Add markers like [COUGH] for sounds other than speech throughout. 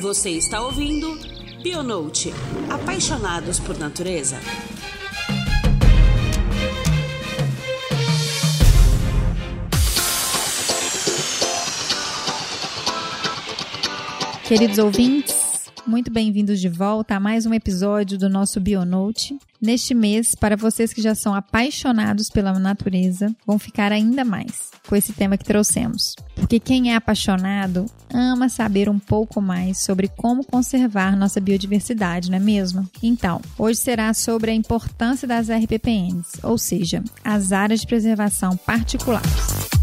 Você está ouvindo Bionote Apaixonados por Natureza. Queridos ouvintes, muito bem-vindos de volta a mais um episódio do nosso Bionote. Neste mês, para vocês que já são apaixonados pela natureza, vão ficar ainda mais com esse tema que trouxemos. Porque quem é apaixonado ama saber um pouco mais sobre como conservar nossa biodiversidade, não é mesmo? Então, hoje será sobre a importância das RPPNs, ou seja, as áreas de preservação particulares.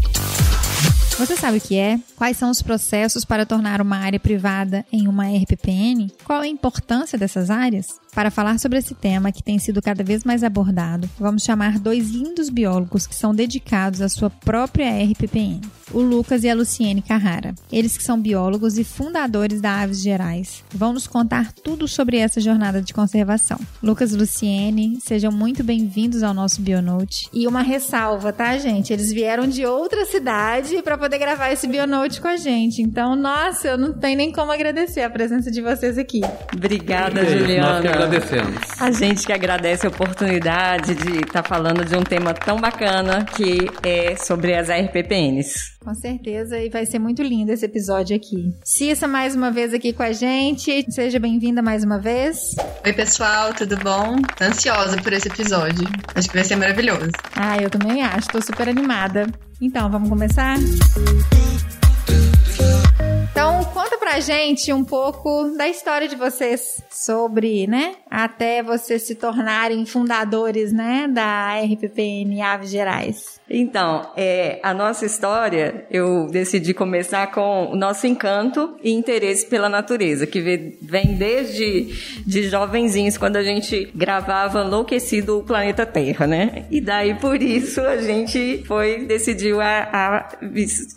Você sabe o que é? Quais são os processos para tornar uma área privada em uma RPPN? Qual a importância dessas áreas? Para falar sobre esse tema que tem sido cada vez mais abordado, vamos chamar dois lindos biólogos que são dedicados à sua própria RPPN, o Lucas e a Luciene Carrara. Eles que são biólogos e fundadores da Aves Gerais, vão nos contar tudo sobre essa jornada de conservação. Lucas e Luciene, sejam muito bem-vindos ao nosso Bionote. E uma ressalva, tá, gente? Eles vieram de outra cidade para poder gravar esse Bionote com a gente. Então, nossa, eu não tenho nem como agradecer a presença de vocês aqui. Obrigada, Juliana agradecemos. A gente que agradece a oportunidade de estar tá falando de um tema tão bacana que é sobre as RPPNs. Com certeza, e vai ser muito lindo esse episódio aqui. Cissa, mais uma vez aqui com a gente. Seja bem-vinda mais uma vez. Oi, pessoal, tudo bom? Tô ansiosa por esse episódio. Acho que vai ser maravilhoso. Ah, eu também acho. Tô super animada. Então, vamos começar? Então, conta pra gente um pouco da história de vocês sobre, né, até vocês se tornarem fundadores, né, da RPPN Aves Gerais. Então, é, a nossa história, eu decidi começar com o nosso encanto e interesse pela natureza, que vem desde de jovenzinhos, quando a gente gravava Enlouquecido o Planeta Terra, né? E daí, por isso, a gente foi, decidiu a, a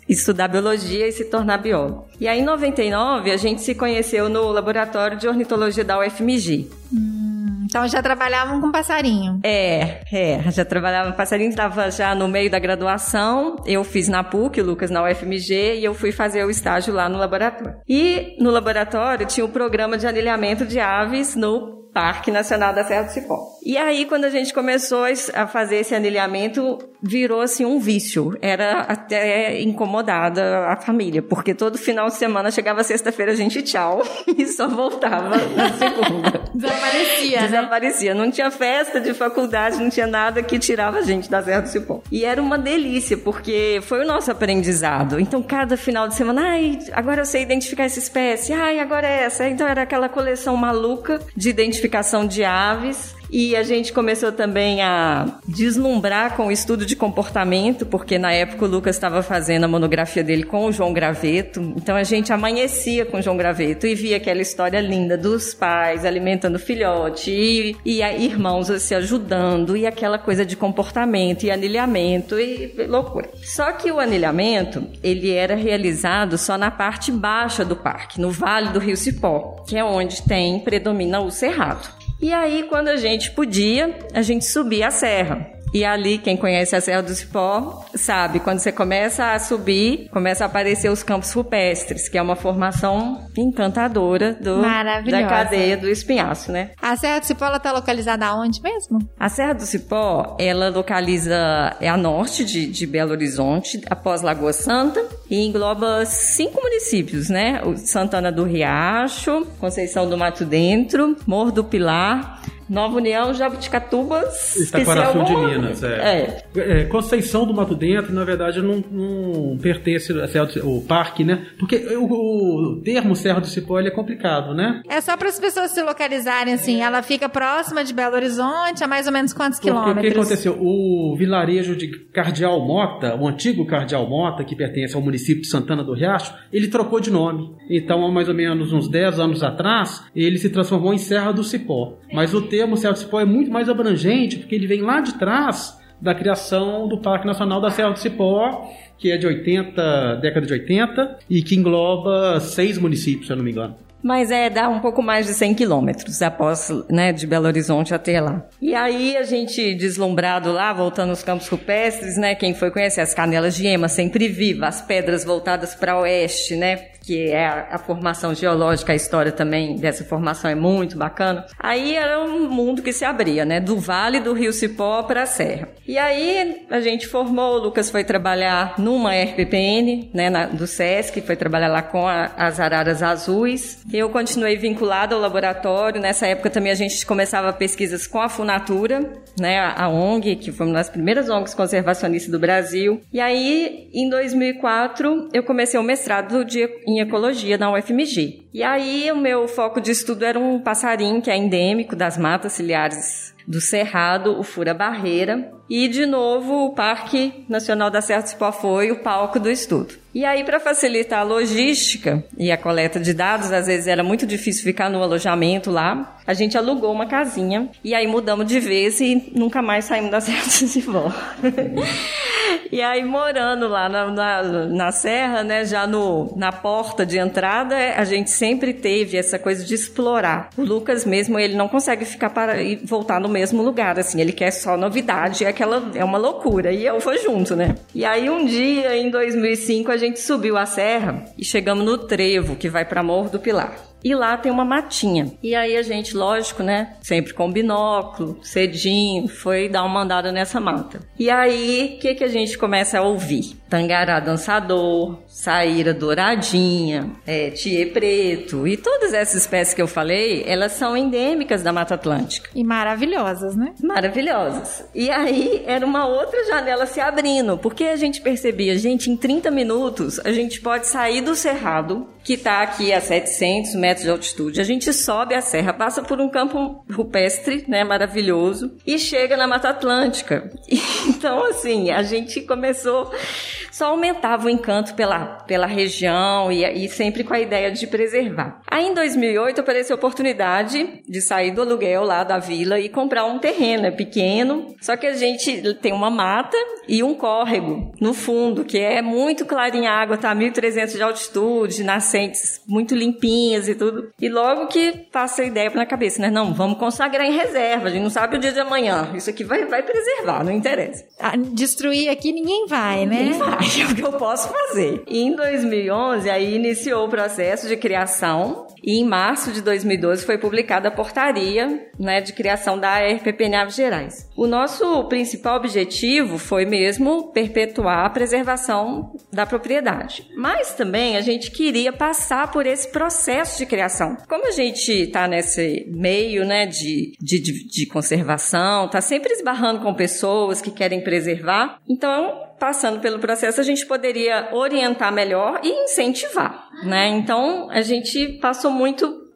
estudar biologia e se tornar biólogo. E aí, em 99, a gente se conheceu no laboratório de ornitologia da UFMG. Hum, então já trabalhavam com passarinho. É, é, já trabalhava com passarinho, estava já no meio da graduação. Eu fiz na PUC, o Lucas na UFMG, e eu fui fazer o estágio lá no laboratório. E no laboratório tinha o um programa de anilhamento de aves no Parque Nacional da Serra do Cipó. E aí, quando a gente começou a fazer esse anilhamento, virou assim um vício. Era até incomodada a família, porque todo final de semana chegava sexta-feira a gente tchau [LAUGHS] e só voltava na segunda. Desaparecia. [LAUGHS] Desaparecia. Né? Não tinha festa de faculdade, não tinha nada que tirava a gente da Serra do Cipó. E era uma delícia, porque foi o nosso aprendizado. Então, cada final de semana, ai, agora eu sei identificar essa espécie, ai, agora é essa. Então, era aquela coleção maluca de identificação identificação de aves e a gente começou também a deslumbrar com o estudo de comportamento, porque na época o Lucas estava fazendo a monografia dele com o João Graveto. Então a gente amanhecia com o João Graveto e via aquela história linda dos pais alimentando filhote e, e irmãos se ajudando e aquela coisa de comportamento e anilhamento e loucura. Só que o anilhamento, ele era realizado só na parte baixa do parque, no Vale do Rio Cipó, que é onde tem predomina o cerrado. E aí, quando a gente podia, a gente subia a serra. E ali, quem conhece a Serra do Cipó, sabe, quando você começa a subir, começa a aparecer os campos rupestres, que é uma formação encantadora do, da cadeia do espinhaço, né? A Serra do Cipó, ela tá localizada aonde mesmo? A Serra do Cipó, ela localiza, é a norte de, de Belo Horizonte, após Lagoa Santa, e engloba cinco municípios, né? O Santana do Riacho, Conceição do Mato Dentro, Morro do Pilar, Nova União, Jabuticatubas. Itaquaraçu de Minas, é. é. é. Conceição do Mato Dentro, na verdade, não, não pertence ao parque, né? Porque o, o termo Serra do Cipó é complicado, né? É só para as pessoas se localizarem assim. Ela fica próxima de Belo Horizonte, a mais ou menos quantos Porque quilômetros? O que aconteceu? O vilarejo de Cardeal Mota, o antigo Cardeal Mota, que pertence ao município de Santana do Riacho, ele trocou de nome. Então, há mais ou menos uns 10 anos atrás, ele se transformou em Serra do Cipó. Mas o termo Serra do Cipó é muito mais abrangente, porque ele vem lá de trás da criação do Parque Nacional da Serra do Cipó, que é de 80, década de 80, e que engloba seis municípios, se eu não me engano. Mas é, dá um pouco mais de 100 quilômetros após, né, de Belo Horizonte até lá. E aí a gente, deslumbrado lá, voltando aos campos rupestres, né, quem foi conhecer as canelas de ema sempre viva, as pedras voltadas para oeste, né, que é a, a, formação geológica, a história também dessa formação é muito bacana. Aí era um mundo que se abria, né? Do Vale do Rio Cipó para a Serra. E aí a gente formou, o Lucas foi trabalhar numa RPPN, né? Na, do SESC, foi trabalhar lá com a, as araras azuis. Eu continuei vinculado ao laboratório. Nessa época também a gente começava pesquisas com a Funatura, né? A, a ONG, que foi uma das primeiras ONGs conservacionistas do Brasil. E aí, em 2004, eu comecei o mestrado de, em ecologia na UFMG. E aí, o meu foco de estudo era um passarinho que é endêmico das matas ciliares do Cerrado, o Fura Barreira. E, de novo, o Parque Nacional da Serra do Cipó foi o palco do estudo. E aí, para facilitar a logística e a coleta de dados, às vezes era muito difícil ficar no alojamento lá, a gente alugou uma casinha e aí mudamos de vez e nunca mais saímos da [LAUGHS] Serra do Cipó. E aí, morando lá na, na, na, Serra, né, já no, na porta de entrada, a gente sempre teve essa coisa de explorar. O Lucas mesmo, ele não consegue ficar para e voltar no mesmo lugar, assim, ele quer só novidade, é aquela, é uma loucura. E eu vou junto, né? E aí, um dia, em 2005, a gente subiu a serra e chegamos no trevo que vai para Morro do Pilar. E lá tem uma matinha. E aí a gente, lógico, né? Sempre com binóculo, cedinho, foi dar uma andada nessa mata. E aí, o que, que a gente começa a ouvir? Tangará dançador, saíra douradinha, é, tie preto e todas essas espécies que eu falei, elas são endêmicas da Mata Atlântica. E maravilhosas, né? Maravilhosas. E aí era uma outra janela se abrindo, porque a gente percebia, gente, em 30 minutos a gente pode sair do cerrado, que está aqui a 700 metros de altitude, a gente sobe a serra, passa por um campo rupestre, né, maravilhoso, e chega na Mata Atlântica. [LAUGHS] Então, assim, a gente começou só aumentava o encanto pela, pela região e, e sempre com a ideia de preservar. Aí em 2008 apareceu a oportunidade de sair do aluguel lá da vila e comprar um terreno, é pequeno, só que a gente tem uma mata e um córrego no fundo, que é muito clarinha a água, tá 1300 de altitude, muito limpinhas e tudo. E logo que passa a ideia na cabeça, né? Não, vamos consagrar em reserva, a gente não sabe o dia de amanhã. Isso aqui vai, vai preservar, não interessa. Destruir aqui ninguém vai, né? Ninguém vai [LAUGHS] é o que eu posso fazer. E em 2011, aí iniciou o processo de criação e em março de 2012 foi publicada a portaria né, de criação da RPPN Aves Gerais. O nosso principal objetivo foi mesmo perpetuar a preservação da propriedade. Mas também a gente queria passar por esse processo de criação. Como a gente está nesse meio né, de, de, de conservação, está sempre esbarrando com pessoas que querem preservar, então passando pelo processo, a gente poderia orientar melhor e incentivar, né? Então, a gente passou muito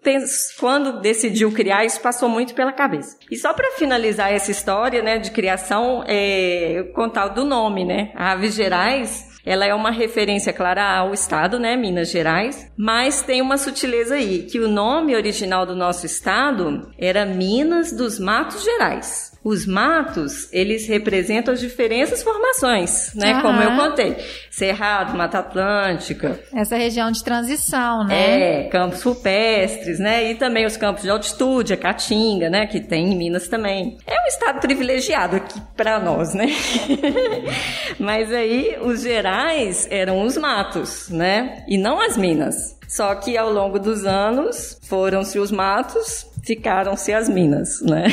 quando decidiu criar, isso passou muito pela cabeça. E só para finalizar essa história, né, de criação, é, contar do nome, né? A Aves Gerais ela é uma referência clara ao estado, né, Minas Gerais, mas tem uma sutileza aí, que o nome original do nosso estado era Minas dos Matos Gerais. Os matos, eles representam as diferentes formações, né? Como eu contei. Cerrado, Mata Atlântica. Essa região de transição, né? É, campos rupestres, né? E também os campos de altitude, a Caatinga, né? Que tem em Minas também. É um estado privilegiado aqui para nós, né? [LAUGHS] Mas aí, os gerais eram os matos, né? E não as minas. Só que ao longo dos anos foram-se os matos ficaram-se as minas, né?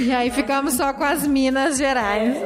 E aí ficamos só com as Minas Gerais.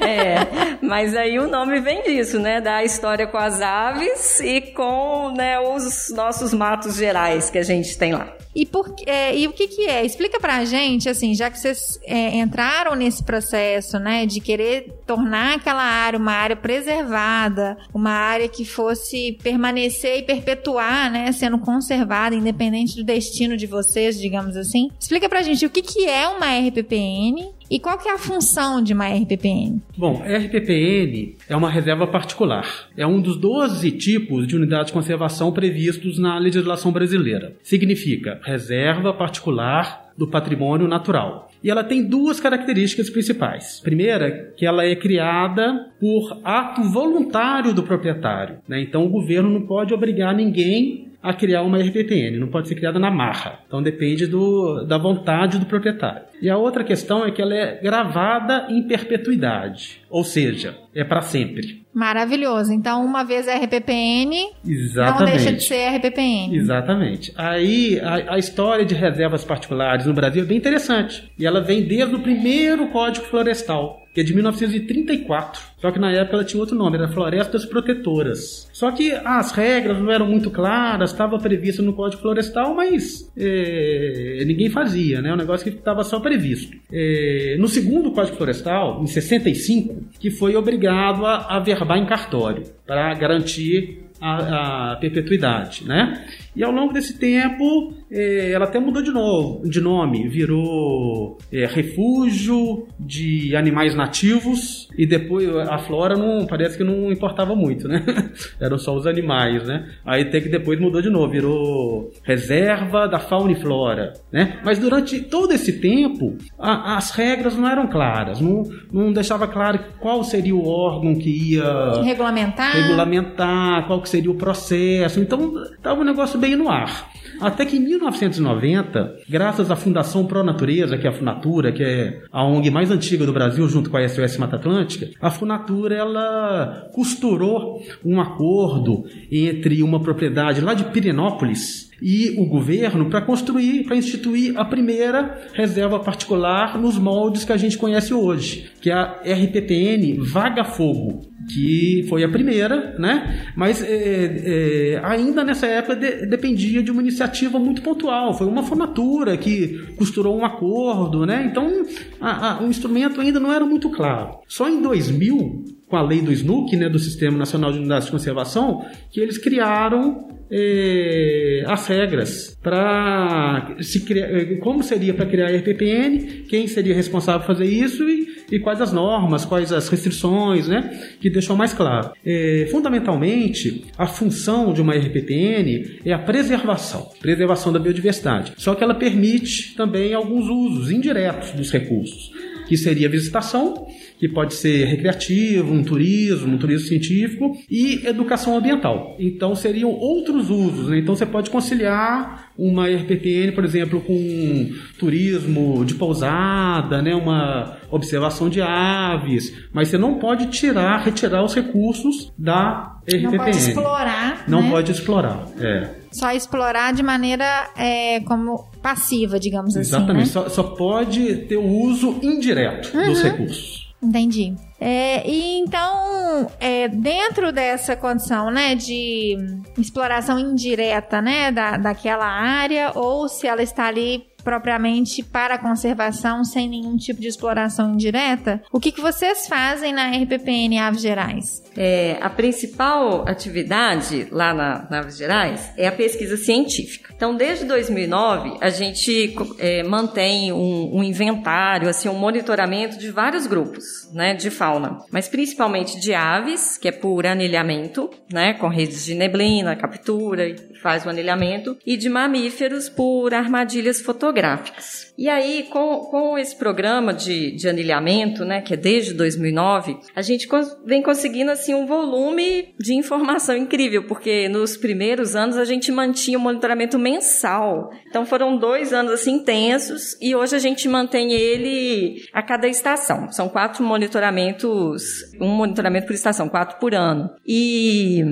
É, mas aí o nome vem disso, né? Da história com as aves e com né, os nossos matos gerais que a gente tem lá. E, por, é, e o que, que é? Explica pra gente, assim, já que vocês é, entraram nesse processo, né, de querer tornar aquela área uma área preservada, uma área que fosse permanecer e perpetuar, né, sendo conservada, independente do destino de vocês, digamos assim. Explica pra gente o que, que é uma RPPN e qual que é a função de uma RPPN? Bom, RPPN é uma reserva particular. É um dos 12 tipos de unidades de conservação previstos na legislação brasileira. Significa reserva particular do patrimônio natural. E ela tem duas características principais. Primeira, que ela é criada por ato voluntário do proprietário. Né? Então o governo não pode obrigar ninguém a criar uma RPPN, não pode ser criada na marra. Então depende do, da vontade do proprietário. E a outra questão é que ela é gravada em perpetuidade, ou seja, é para sempre. Maravilhoso. Então, uma vez é RPPN, Exatamente. não deixa de ser RPPN. Exatamente. Aí a, a, história de reservas particulares no Brasil é bem interessante. E ela vem desde o primeiro Código Florestal, que é de 1934. Só que na época ela tinha outro nome, era Florestas Protetoras. Só que as regras não eram muito claras, estava previsto no Código Florestal, mas é, ninguém fazia, né? O negócio que estava só previsto. É, no segundo Código Florestal, em 65, que foi obrigado a, a verbar em cartório para garantir a, a, perpetuidade, né? E ao longo desse tempo, é, ela até mudou de novo, de nome, virou é, refúgio de animais nativos e depois a flora não parece que não importava muito, né? [LAUGHS] Eram só os animais, né? Aí até que depois mudou de novo, virou reserva da fauna e flora, né? Mas durante todo esse tempo, a, as regras não eram claras, não, não deixava claro qual seria o órgão que ia regulamentar, regulamentar qual que seria o processo. Então, estava um negócio bem no ar. Até que em 1990, graças à Fundação Pro Natureza, que é a Funatura, que é a ONG mais antiga do Brasil, junto com a SOS Mata Atlântica, a Funatura ela costurou um acordo entre uma propriedade lá de Pirenópolis e o governo para construir, para instituir a primeira reserva particular nos moldes que a gente conhece hoje, que é a RPPN Vaga Fogo, que foi a primeira, né? Mas é, é, ainda nessa época de, dependia de uma iniciativa muito pontual. Foi uma formatura que costurou um acordo, né? Então a, a, o instrumento ainda não era muito claro. Só em 2000 com a lei do SNUC, né, do Sistema Nacional de Unidades de Conservação, que eles criaram eh, as regras para se criar, eh, como seria para criar a RPPN, quem seria responsável por fazer isso e, e, quais as normas, quais as restrições, né, que deixou mais claro. Eh, fundamentalmente, a função de uma RPPN é a preservação, preservação da biodiversidade. Só que ela permite também alguns usos indiretos dos recursos, que seria a visitação que pode ser recreativo, um turismo, um turismo científico e educação ambiental. Então seriam outros usos. Né? Então você pode conciliar uma RPPN, por exemplo, com turismo de pousada, né? uma observação de aves, mas você não pode tirar, retirar os recursos da RPPN. Não pode explorar. Não né? pode explorar, é. Só explorar de maneira é, como passiva, digamos Exatamente. assim. Exatamente, né? só, só, pode ter o uso indireto uhum. dos recursos. Entendi. É, e então, é, dentro dessa condição, né, de exploração indireta, né, da, daquela área, ou se ela está ali propriamente para a conservação, sem nenhum tipo de exploração indireta, o que, que vocês fazem na RPPN Aves Gerais? É, a principal atividade lá na, na Aves Gerais é a pesquisa científica. Então, desde 2009, a gente é, mantém um, um, inventário, assim, um monitoramento de vários grupos, né, de fauna, mas principalmente de aves, que é por anilhamento, né, com redes de neblina, captura, faz o anilhamento, e de mamíferos por armadilhas fotográficas fotográficas. E aí, com, com esse programa de, de anilhamento, né, que é desde 2009, a gente vem conseguindo, assim, um volume de informação incrível, porque nos primeiros anos a gente mantinha um monitoramento mensal. Então foram dois anos, assim, intensos, e hoje a gente mantém ele a cada estação. São quatro monitoramentos, um monitoramento por estação, quatro por ano. E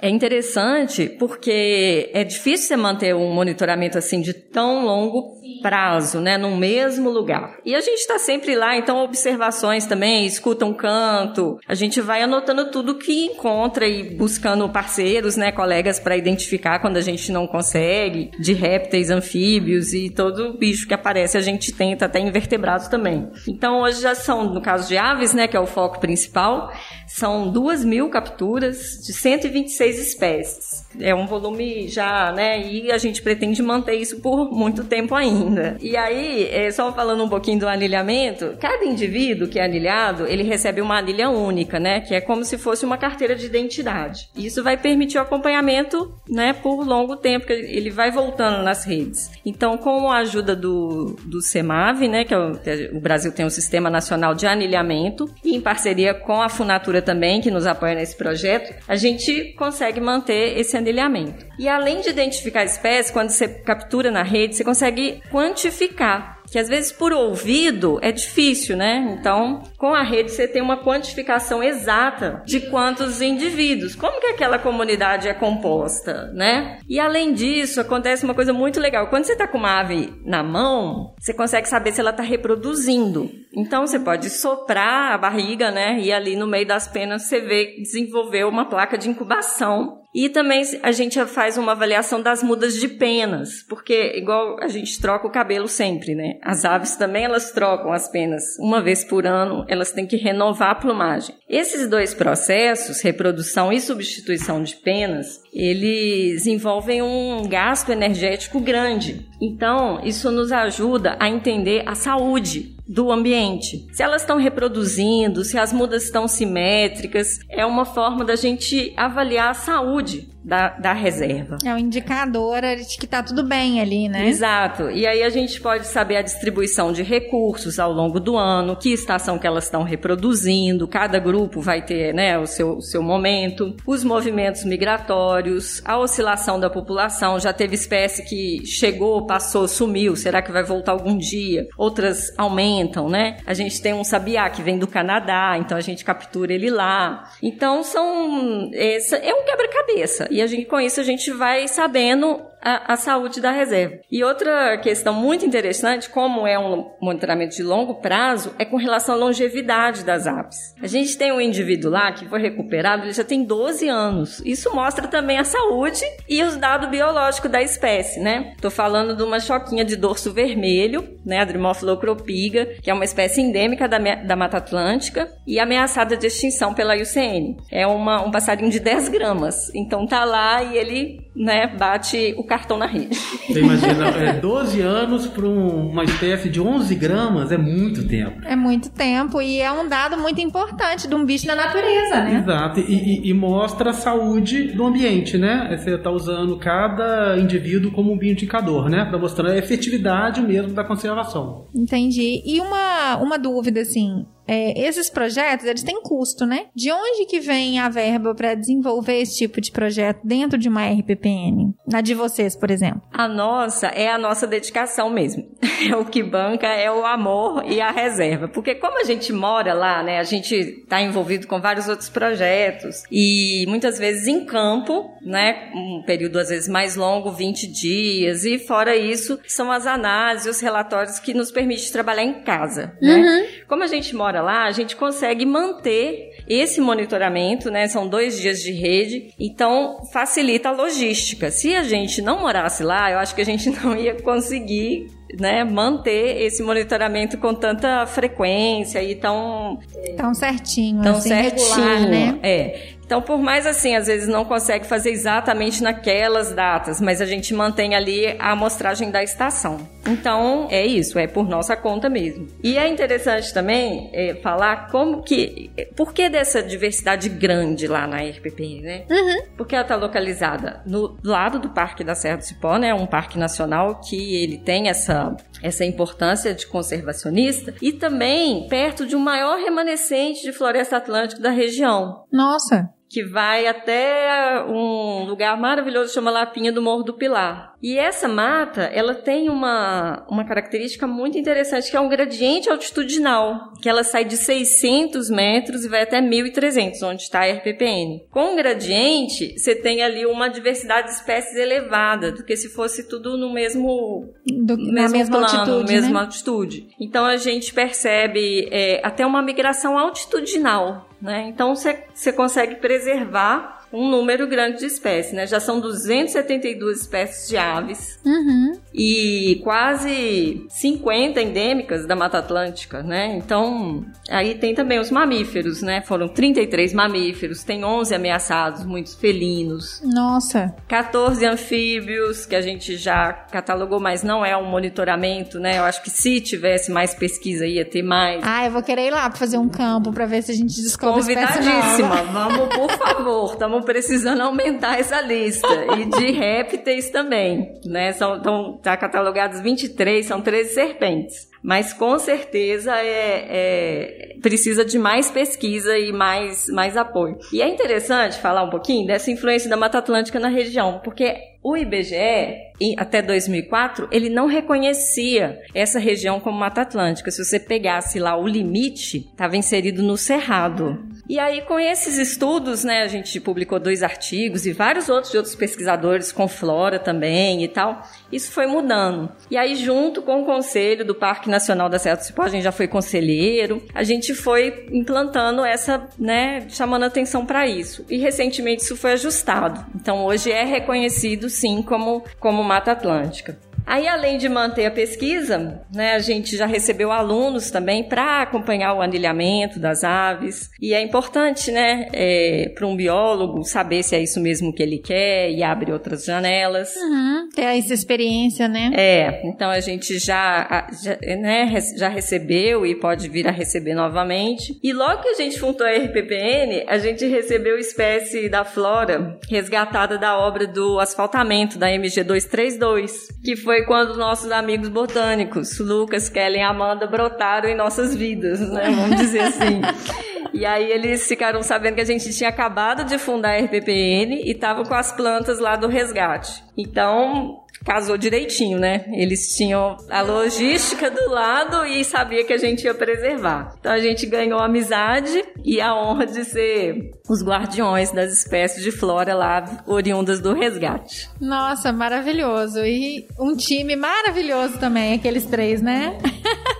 é interessante porque é difícil você manter um monitoramento, assim, de tão longo prazo, né, no mesmo lugar. E a gente está sempre lá, então observações também, escuta um canto, a gente vai anotando tudo que encontra e buscando parceiros, né, colegas para identificar quando a gente não consegue, de répteis, anfíbios e todo bicho que aparece a gente tenta, até invertebrados também. Então hoje já são, no caso de aves, né, que é o foco principal, são duas mil capturas de 126 espécies. É um volume já, né? E a gente pretende manter isso por muito tempo ainda. E aí, é, só falando um pouquinho do anilhamento, cada indivíduo que é anilhado, ele recebe uma anilha única, né? Que é como se fosse uma carteira de identidade. Isso vai permitir o acompanhamento, né? Por longo tempo, que ele vai voltando nas redes. Então, com a ajuda do, do CEMAV, né? Que é o, o Brasil tem um Sistema Nacional de Anilhamento, e em parceria com a Funatura também, que nos apoia nesse projeto, a gente consegue manter esse anilhamento. E além de identificar a espécie, quando você captura na rede, você consegue quantificar que às vezes por ouvido é difícil, né? Então, com a rede você tem uma quantificação exata de quantos indivíduos, como que aquela comunidade é composta, né? E além disso, acontece uma coisa muito legal. Quando você está com uma ave na mão, você consegue saber se ela está reproduzindo. Então você pode soprar a barriga, né? E ali no meio das penas você vê desenvolver uma placa de incubação e também a gente faz uma avaliação das mudas de penas, porque igual a gente troca o cabelo sempre, né? As aves também elas trocam as penas uma vez por ano, elas têm que renovar a plumagem. Esses dois processos, reprodução e substituição de penas, eles envolvem um gasto energético grande. Então, isso nos ajuda a entender a saúde do ambiente. Se elas estão reproduzindo, se as mudas estão simétricas, é uma forma da gente avaliar a saúde da, da reserva. É um indicador de que tá tudo bem ali, né? Exato. E aí a gente pode saber a distribuição de recursos ao longo do ano, que estação que elas estão reproduzindo, cada grupo vai ter né, o, seu, o seu momento, os movimentos migratórios, a oscilação da população. Já teve espécie que chegou, passou, sumiu, será que vai voltar algum dia? Outras aumentam, né? A gente tem um sabiá que vem do Canadá, então a gente captura ele lá. Então são. Essa, é um quebra-cabeça. E a gente, com isso a gente vai sabendo a, a, saúde da reserva. E outra questão muito interessante, como é um monitoramento de longo prazo, é com relação à longevidade das aves. A gente tem um indivíduo lá que foi recuperado, ele já tem 12 anos. Isso mostra também a saúde e os dados biológicos da espécie, né? Tô falando de uma choquinha de dorso vermelho, né, a que é uma espécie endêmica da, da Mata Atlântica e ameaçada de extinção pela IUCN. É uma, um passarinho de 10 gramas. Então tá lá e ele, né, bate o cartão na rede. Você imagina, é, 12 anos para um, uma espécie de 11 gramas é muito tempo. É muito tempo e é um dado muito importante de um bicho da natureza, né? Exato, e, e, e mostra a saúde do ambiente, né? Você está usando cada indivíduo como um indicador, né? Para mostrar a efetividade mesmo da conservação. Entendi. E uma, uma dúvida, assim, é, esses projetos, eles têm custo, né? De onde que vem a verba para desenvolver esse tipo de projeto dentro de uma RPPN? Na de vocês, por exemplo. A nossa é a nossa dedicação mesmo. [LAUGHS] É o que banca, é o amor e a reserva. Porque como a gente mora lá, né? A gente está envolvido com vários outros projetos e muitas vezes em campo, né? Um período às vezes mais longo, 20 dias. E fora isso, são as análises, os relatórios que nos permitem trabalhar em casa, né? Uhum. Como a gente mora lá, a gente consegue manter esse monitoramento, né? São dois dias de rede, então facilita a logística. Se a gente não morasse lá, eu acho que a gente [LAUGHS] não ia conseguir né, manter esse monitoramento com tanta frequência e tão tão certinho, tão assim, certinho, regular, né? É. Então, por mais assim, às vezes não consegue fazer exatamente naquelas datas, mas a gente mantém ali a amostragem da estação. Então, é isso, é por nossa conta mesmo. E é interessante também é, falar como que. Por que dessa diversidade grande lá na RPP, né? Uhum. Porque ela está localizada no lado do Parque da Serra do Cipó, né? Um parque nacional que ele tem essa, essa importância de conservacionista e também perto de um maior remanescente de floresta atlântica da região. Nossa! Que vai até um lugar maravilhoso chama Lapinha do Morro do Pilar. E essa mata, ela tem uma, uma característica muito interessante, que é um gradiente altitudinal, que ela sai de 600 metros e vai até 1.300, onde está a RPPN. Com o gradiente, você tem ali uma diversidade de espécies elevada, do que se fosse tudo no mesmo, do, mesmo na mesma plano, altitude, mesma né? altitude. Então a gente percebe é, até uma migração altitudinal, né? Então você consegue preservar um número grande de espécies, né? Já são 272 espécies de aves uhum. e quase 50 endêmicas da Mata Atlântica, né? Então, aí tem também os mamíferos, né? Foram 33 mamíferos, tem 11 ameaçados, muitos felinos. Nossa! 14 anfíbios, que a gente já catalogou, mas não é um monitoramento, né? Eu acho que se tivesse mais pesquisa ia ter mais. Ah, eu vou querer ir lá pra fazer um campo pra ver se a gente descobre Convidadíssima. Vamos, por favor. Estamos estamos precisando [LAUGHS] aumentar essa lista. e de répteis também, né? São, estão tá catalogados 23, são 13 serpentes. Mas com certeza é, é, precisa de mais pesquisa e mais, mais apoio. E é interessante falar um pouquinho dessa influência da Mata Atlântica na região, porque o IBGE, até 2004, ele não reconhecia essa região como Mata Atlântica. Se você pegasse lá o limite, estava inserido no Cerrado. E aí, com esses estudos, né, a gente publicou dois artigos e vários outros de outros pesquisadores com flora também e tal. Isso foi mudando. E aí, junto com o conselho do Parque Nacional da Serra do Cipó, a gente já foi conselheiro, a gente foi implantando essa, né, chamando atenção para isso. E recentemente isso foi ajustado. Então, hoje é reconhecido sim como, como Mata Atlântica. Aí, além de manter a pesquisa, né, a gente já recebeu alunos também para acompanhar o anilhamento das aves. E é importante, né, é, para um biólogo saber se é isso mesmo que ele quer e abre outras janelas. Uhum, ter essa experiência, né? É, então a gente já, já, né, já recebeu e pode vir a receber novamente. E logo que a gente fundou a RPPN, a gente recebeu espécie da flora resgatada da obra do asfaltamento da MG 232, que foi foi quando nossos amigos botânicos, Lucas, Kellen e Amanda, brotaram em nossas vidas, né? Vamos dizer assim. [LAUGHS] E aí eles ficaram sabendo que a gente tinha acabado de fundar a RPPN e tava com as plantas lá do resgate. Então, casou direitinho, né? Eles tinham a logística do lado e sabia que a gente ia preservar. Então a gente ganhou amizade e a honra de ser os guardiões das espécies de flora lá oriundas do resgate. Nossa, maravilhoso. E um time maravilhoso também, aqueles três, né? [LAUGHS]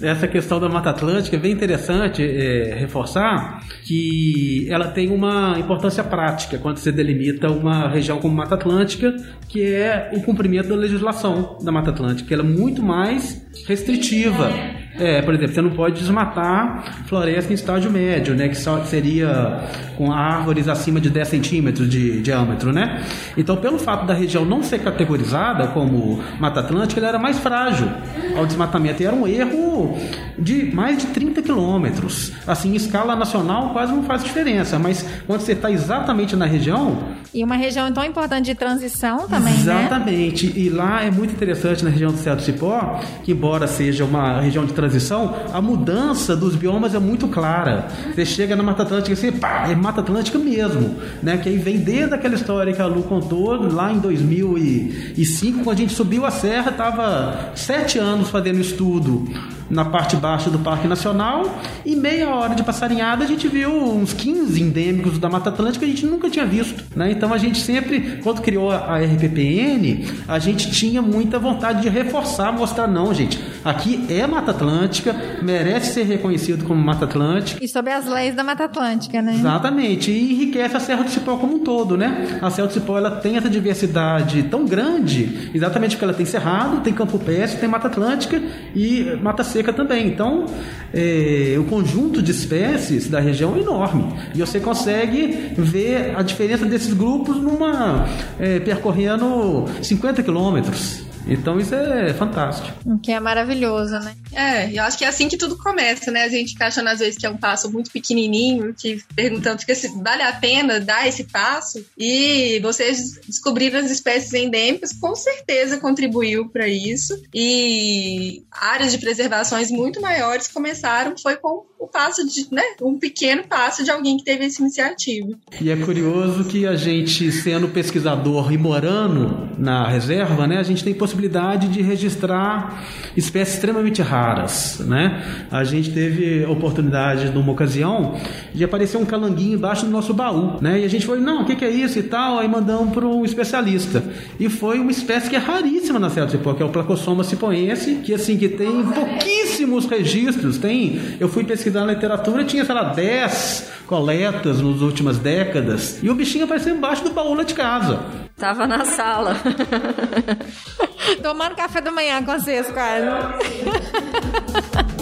essa questão da Mata Atlântica é bem interessante é, reforçar que ela tem uma importância prática quando você delimita uma região como Mata Atlântica, que é o cumprimento da legislação da Mata Atlântica, ela é muito mais restritiva. É, por exemplo, você não pode desmatar floresta em estágio médio, né? Que só seria com árvores acima de 10 centímetros de diâmetro, né? Então, pelo fato da região não ser categorizada como Mata Atlântica, ela era mais frágil ao desmatamento. E era um erro de mais de 30 quilômetros. Assim, em escala nacional quase não faz diferença, mas quando você está exatamente na região... E uma região tão importante de transição também, né? Exatamente. Né? E lá é muito interessante na região do Cerro do Cipó, que embora seja uma região de transição, a mudança dos biomas é muito clara. Você chega na Mata Atlântica e você, pá, é Mata Atlântica mesmo, né? Que aí vem desde aquela história que a Lu contou lá em 2005, quando a gente subiu a serra, estava sete anos fazendo estudo na parte baixa do Parque Nacional e meia hora de passarinhada a gente viu uns 15 endêmicos da Mata Atlântica que a gente nunca tinha visto, né? Então a gente sempre, quando criou a RPPN, a gente tinha muita vontade de reforçar, mostrar não, gente, aqui é Mata Atlântica merece ser reconhecido como Mata Atlântica. E sob as leis da Mata Atlântica, né? Exatamente. E enriquece a Serra do Cipó como um todo, né? A Serra do Cipó ela tem essa diversidade tão grande, exatamente porque ela tem cerrado, tem campo péssimo, tem Mata Atlântica e Mata Seca também. Então, é, o conjunto de espécies da região é enorme. E você consegue ver a diferença desses grupos numa é, percorrendo 50 quilômetros. Então isso é fantástico. O que é maravilhoso, né? É, eu acho que é assim que tudo começa, né? A gente fica achando às vezes que é um passo muito pequenininho, que perguntando fica se vale a pena dar esse passo. E vocês descobriram as espécies endêmicas, com certeza contribuiu para isso. E áreas de preservações muito maiores começaram, foi com o passo de, né, um pequeno passo de alguém que teve essa iniciativa. E é curioso que a gente, sendo pesquisador e morando na reserva, né, a gente tem possibilidade de registrar espécies extremamente raras, né? A gente teve a oportunidade numa ocasião de aparecer um calanguinho embaixo do nosso baú, né? E a gente falou, não, o que, que, é isso e tal, aí mandamos para um especialista. E foi uma espécie que é raríssima na Serra do Cipó, que é o Placossoma cipoense, que assim, que tem pouquíssimos registros, tem, eu fui pesquisar pesquisar na literatura, tinha, sei lá, 10 coletas nas últimas décadas. E o bichinho apareceu embaixo do baú lá de casa. Tava na sala. [LAUGHS] Tomando café da manhã com vocês, quase. [LAUGHS]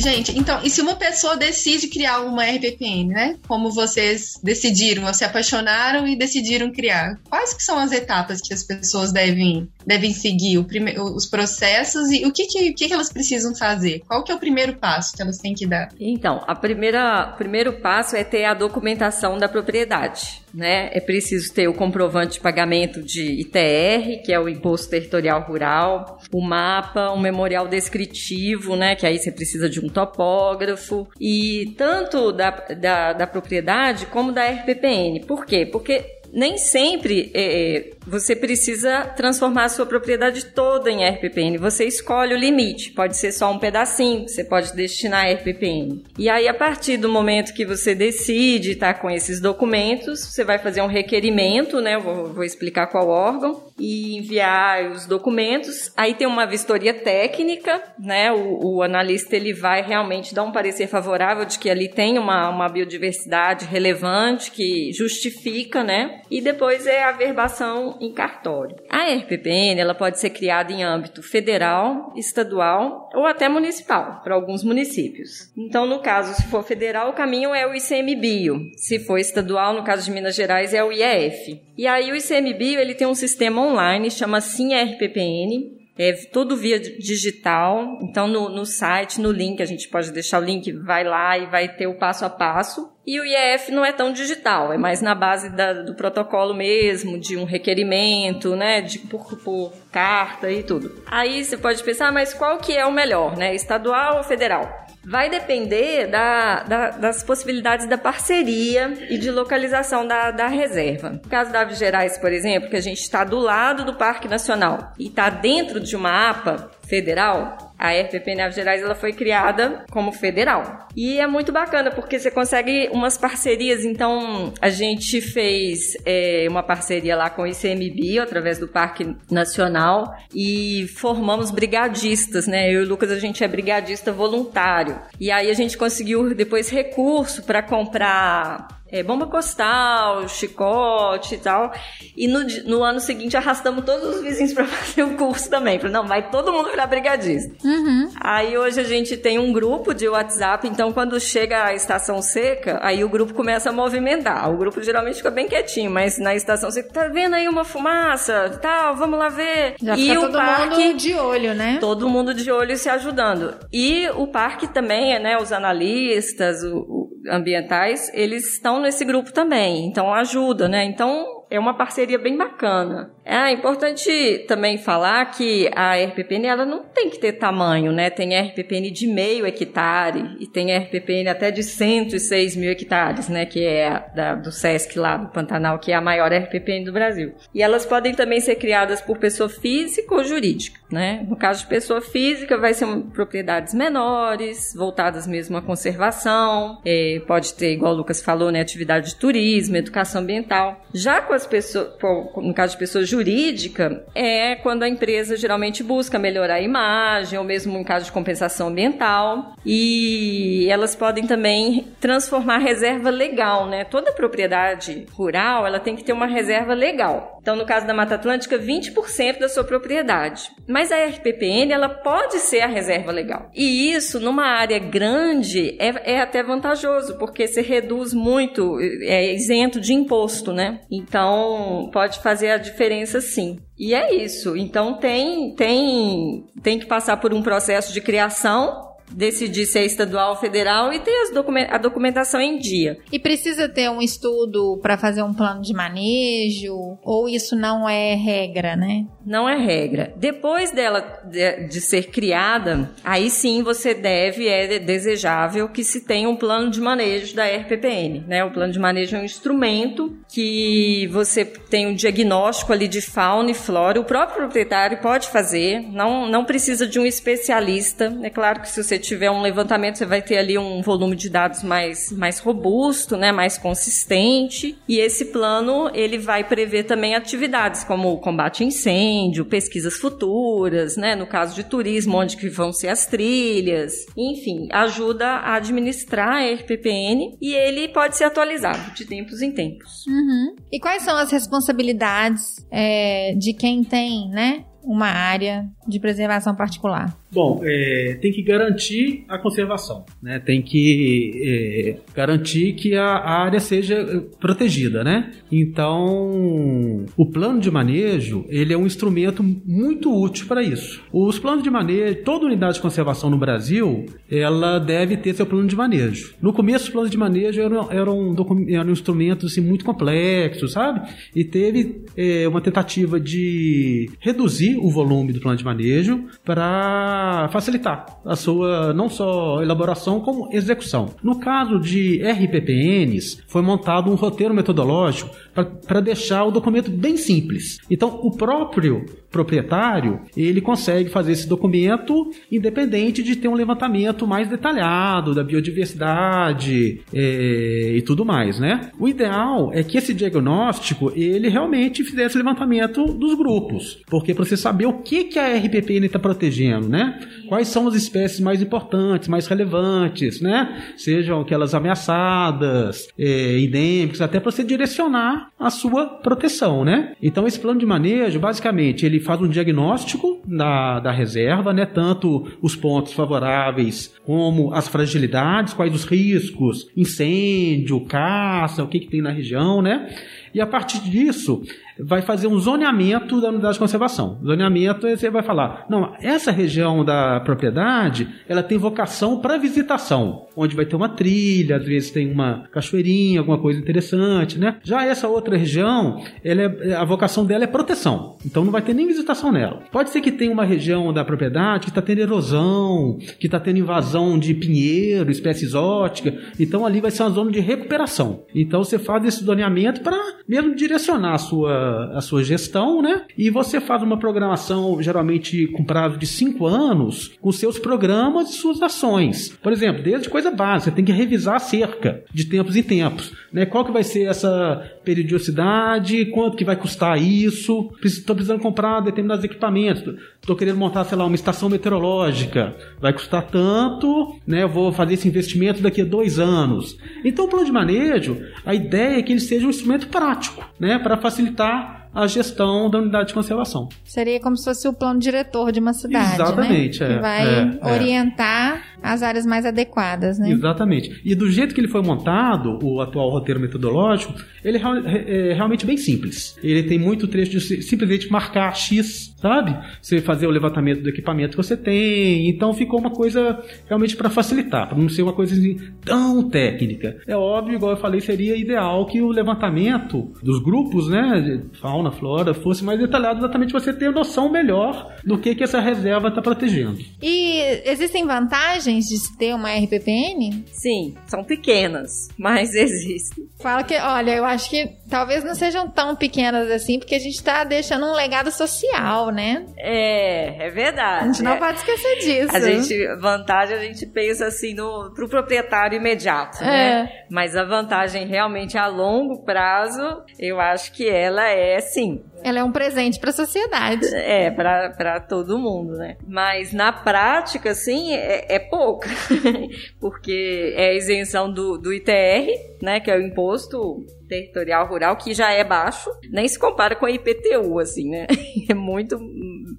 Gente, então, e se uma pessoa decide criar uma RPPN, né? Como vocês decidiram, se apaixonaram e decidiram criar, quais que são as etapas que as pessoas devem, devem seguir, prime, os processos e o que, que, que, elas precisam fazer? Qual que é o primeiro passo que elas têm que dar? Então, a primeira, o primeiro passo é ter a documentação da propriedade. Né? É preciso ter o comprovante de pagamento de ITR, que é o Imposto Territorial Rural, o mapa, um memorial descritivo, né? Que aí você precisa de um topógrafo, e tanto da, da, da propriedade como da RPPN. Por quê? Porque nem sempre é, você precisa transformar a sua propriedade toda em RPPN. Você escolhe o limite. Pode ser só um pedacinho, você pode destinar a RPPN. E aí, a partir do momento que você decide estar com esses documentos, você vai fazer um requerimento, né? Eu vou, vou explicar qual órgão, e enviar os documentos. Aí tem uma vistoria técnica, né? O, o analista ele vai realmente dar um parecer favorável de que ali tem uma, uma biodiversidade relevante que justifica, né? E depois é a verbação em cartório. A RPPN ela pode ser criada em âmbito federal, estadual ou até municipal, para alguns municípios. Então, no caso, se for federal, o caminho é o ICMBio. Se for estadual, no caso de Minas Gerais, é o IEF. E aí o ICMBio ele tem um sistema online, chama Sim RPPN, é tudo via digital. Então, no, no site, no link, a gente pode deixar o link, vai lá e vai ter o passo a passo. E o IEF não é tão digital, é mais na base da, do protocolo mesmo, de um requerimento, né, de por, por carta e tudo. Aí você pode pensar, mas qual que é o melhor, né, estadual ou federal? Vai depender da, da, das possibilidades da parceria e de localização da, da reserva. No caso da Aves Gerais, por exemplo, que a gente está do lado do Parque Nacional e está dentro de uma APA federal, a RPP Naves Gerais ela foi criada como federal. E é muito bacana porque você consegue umas parcerias. Então, a gente fez é, uma parceria lá com o ICMBio, através do Parque Nacional, e formamos brigadistas, né? Eu e o Lucas, a gente é brigadista voluntário. E aí a gente conseguiu depois recurso para comprar é, bomba costal, chicote e tal. E no, no ano seguinte arrastamos todos os vizinhos para [LAUGHS] fazer o curso também. Falei, não, vai todo mundo virar brigadista. Uhum. Aí hoje a gente tem um grupo de WhatsApp, então quando chega a estação seca, aí o grupo começa a movimentar. O grupo geralmente fica bem quietinho, mas na estação seca, tá vendo aí uma fumaça? Tal, vamos lá ver. Já e o todo parque, mundo de olho, né? Todo mundo de olho se ajudando. E o parque também, né, os analistas, o ambientais, eles estão nesse grupo também, então ajuda, né? Então é uma parceria bem bacana. É importante também falar que a RPPN ela não tem que ter tamanho, né? Tem RPPN de meio hectare e tem RPPN até de 106 mil hectares, né? Que é da, do SESC lá do Pantanal, que é a maior RPPN do Brasil. E elas podem também ser criadas por pessoa física ou jurídica, né? No caso de pessoa física, vai ser propriedades menores, voltadas mesmo à conservação, é, pode ter, igual o Lucas falou, né? Atividade de turismo, educação ambiental. Já com as pessoas, no caso de pessoa jurídica, é quando a empresa geralmente busca melhorar a imagem, ou mesmo em caso de compensação ambiental. E elas podem também transformar reserva legal, né? Toda propriedade rural, ela tem que ter uma reserva legal. Então, no caso da Mata Atlântica, 20% da sua propriedade. Mas a RPPN, ela pode ser a reserva legal. E isso, numa área grande, é, é até vantajoso, porque você reduz muito, é isento de imposto, né? Então, pode fazer a diferença sim. E é isso. Então, tem, tem, tem que passar por um processo de criação decidir se é estadual ou federal e ter document a documentação em dia. E precisa ter um estudo para fazer um plano de manejo? Ou isso não é regra, né? Não é regra. Depois dela de, de ser criada, aí sim você deve, é desejável que se tenha um plano de manejo da RPPN. Né? O plano de manejo é um instrumento que você tem um diagnóstico ali de fauna e flora. O próprio proprietário pode fazer, não, não precisa de um especialista. É claro que se você tiver um levantamento, você vai ter ali um volume de dados mais, mais robusto, né, mais consistente. E esse plano, ele vai prever também atividades como combate a incêndio, pesquisas futuras, né, no caso de turismo, onde que vão ser as trilhas. Enfim, ajuda a administrar a RPPN e ele pode ser atualizado de tempos em tempos. Uhum. E quais são as responsabilidades é, de quem tem, né, uma área de preservação particular? Bom, é, tem que garantir a conservação, né? Tem que é, garantir que a área seja é, protegida, né? Então, o plano de manejo ele é um instrumento muito útil para isso. Os planos de manejo, toda unidade de conservação no Brasil, ela deve ter seu plano de manejo. No começo, os planos de manejo eram, eram, eram instrumentos assim, muito complexos, sabe? E teve é, uma tentativa de reduzir o volume do plano de manejo para facilitar a sua não só elaboração como execução. No caso de RPPNs, foi montado um roteiro metodológico para deixar o documento bem simples. Então, o próprio proprietário, ele consegue fazer esse documento independente de ter um levantamento mais detalhado da biodiversidade é, e tudo mais, né? O ideal é que esse diagnóstico, ele realmente fizesse levantamento dos grupos, porque para você saber o que, que a RPPN está protegendo, né? Quais são as espécies mais importantes, mais relevantes, né? Sejam aquelas ameaçadas, é, endêmicas, até para você direcionar a sua proteção, né? Então esse plano de manejo, basicamente, ele faz um diagnóstico da, da reserva, né? Tanto os pontos favoráveis como as fragilidades, quais os riscos, incêndio, caça, o que, que tem na região, né? E a partir disso, vai fazer um zoneamento da unidade de conservação. Zoneamento, você vai falar, não, essa região da propriedade, ela tem vocação para visitação, onde vai ter uma trilha, às vezes tem uma cachoeirinha, alguma coisa interessante, né? Já essa outra região, ela é, a vocação dela é proteção, então não vai ter nem visitação nela. Pode ser que tenha uma região da propriedade que está tendo erosão, que está tendo invasão de pinheiro, espécie exótica, então ali vai ser uma zona de recuperação. Então você faz esse zoneamento para mesmo direcionar a sua a sua gestão, né? E você faz uma programação geralmente com prazo de cinco anos com seus programas e suas ações. Por exemplo, desde coisa básica, tem que revisar a cerca de tempos em tempos, né? Qual que vai ser essa periodicidade, quanto que vai custar isso? Estou precisando comprar determinados equipamentos, estou querendo montar, sei lá, uma estação meteorológica, vai custar tanto, né? Eu vou fazer esse investimento daqui a dois anos. Então, o plano de manejo, a ideia é que ele seja um instrumento prático, né? Para facilitar a gestão da unidade de conservação. Seria como se fosse o plano diretor de uma cidade, Exatamente, né? é. Que vai é, orientar é. as áreas mais adequadas, né? Exatamente. E do jeito que ele foi montado, o atual roteiro metodológico, ele é, é realmente bem simples. Ele tem muito trecho de simplesmente marcar X, sabe? Você fazer o levantamento do equipamento que você tem. Então ficou uma coisa realmente para facilitar, para não ser uma coisa assim, tão técnica. É óbvio, igual eu falei, seria ideal que o levantamento dos grupos, né, fauna, flora, fosse mais detalhado, exatamente você ter noção melhor do que, que essa reserva está protegendo. E existem vantagens de se ter uma RPPN? Sim, são pequenas, mas [LAUGHS] existem. Fala que, olha, eu acho que talvez não sejam tão pequenas assim, porque a gente está deixando um legado social, né? É, é verdade. A gente não é. pode esquecer disso. A gente, vantagem a gente pensa assim no pro proprietário imediato, né? É. Mas a vantagem realmente a longo prazo, eu acho que ela é sim. Ela é um presente para a sociedade. [LAUGHS] É, para todo mundo, né? Mas na prática, assim, é, é pouca. [LAUGHS] Porque é a isenção do, do ITR, né? Que é o imposto territorial rural, que já é baixo, nem se compara com a IPTU, assim, né? [LAUGHS] É muito